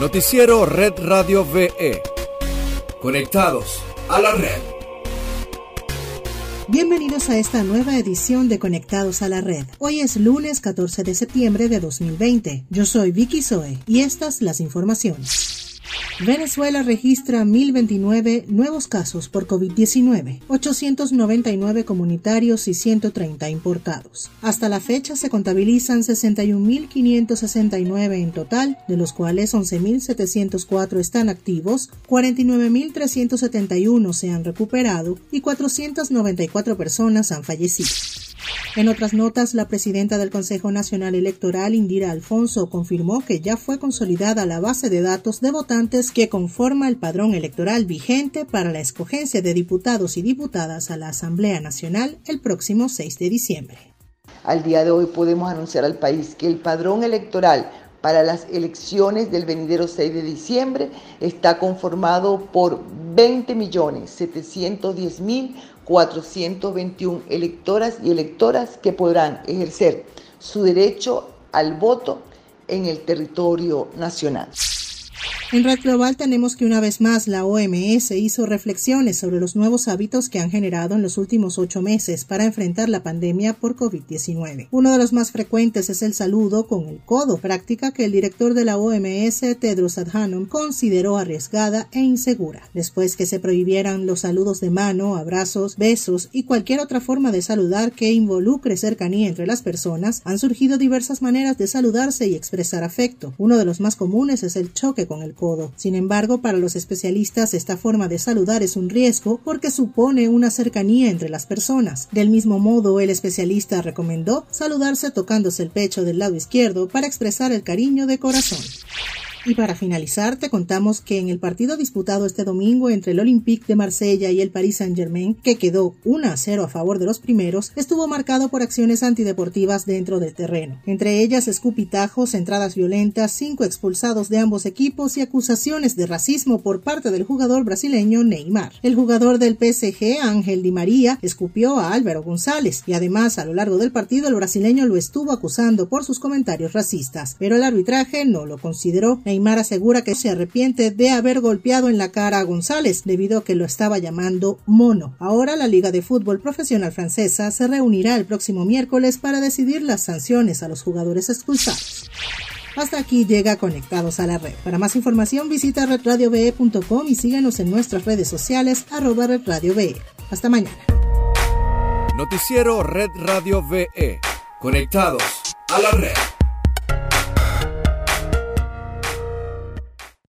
Noticiero Red Radio VE. Conectados a la red. Bienvenidos a esta nueva edición de Conectados a la Red. Hoy es lunes 14 de septiembre de 2020. Yo soy Vicky Zoe y estas las informaciones. Venezuela registra 1.029 nuevos casos por COVID-19, 899 comunitarios y 130 importados. Hasta la fecha se contabilizan 61.569 en total, de los cuales 11.704 están activos, 49.371 se han recuperado y 494 personas han fallecido. En otras notas, la presidenta del Consejo Nacional Electoral, Indira Alfonso, confirmó que ya fue consolidada la base de datos de votantes que conforma el padrón electoral vigente para la escogencia de diputados y diputadas a la Asamblea Nacional el próximo 6 de diciembre. Al día de hoy podemos anunciar al país que el padrón electoral para las elecciones del venidero 6 de diciembre está conformado por 20.710.421 electoras y electoras que podrán ejercer su derecho al voto en el territorio nacional. En Red Global tenemos que una vez más la OMS hizo reflexiones sobre los nuevos hábitos que han generado en los últimos ocho meses para enfrentar la pandemia por COVID-19. Uno de los más frecuentes es el saludo con el codo, práctica que el director de la OMS, Tedros Adhanom, consideró arriesgada e insegura. Después que se prohibieran los saludos de mano, abrazos, besos y cualquier otra forma de saludar que involucre cercanía entre las personas, han surgido diversas maneras de saludarse y expresar afecto. Uno de los más comunes es el choque con el codo. Sin embargo, para los especialistas esta forma de saludar es un riesgo porque supone una cercanía entre las personas. Del mismo modo, el especialista recomendó saludarse tocándose el pecho del lado izquierdo para expresar el cariño de corazón. Y para finalizar, te contamos que en el partido disputado este domingo entre el Olympique de Marsella y el Paris Saint-Germain, que quedó 1 a 0 a favor de los primeros, estuvo marcado por acciones antideportivas dentro del terreno. Entre ellas, escupitajos, entradas violentas, cinco expulsados de ambos equipos y acusaciones de racismo por parte del jugador brasileño Neymar. El jugador del PSG, Ángel Di María, escupió a Álvaro González y además a lo largo del partido el brasileño lo estuvo acusando por sus comentarios racistas, pero el arbitraje no lo consideró. Neymar asegura que se arrepiente de haber golpeado en la cara a González debido a que lo estaba llamando mono. Ahora la Liga de Fútbol Profesional Francesa se reunirá el próximo miércoles para decidir las sanciones a los jugadores expulsados. Hasta aquí llega Conectados a la Red. Para más información visita redradiove.com y síganos en nuestras redes sociales arroba redradiove. Hasta mañana. Noticiero Red Radio VE. Conectados a la red.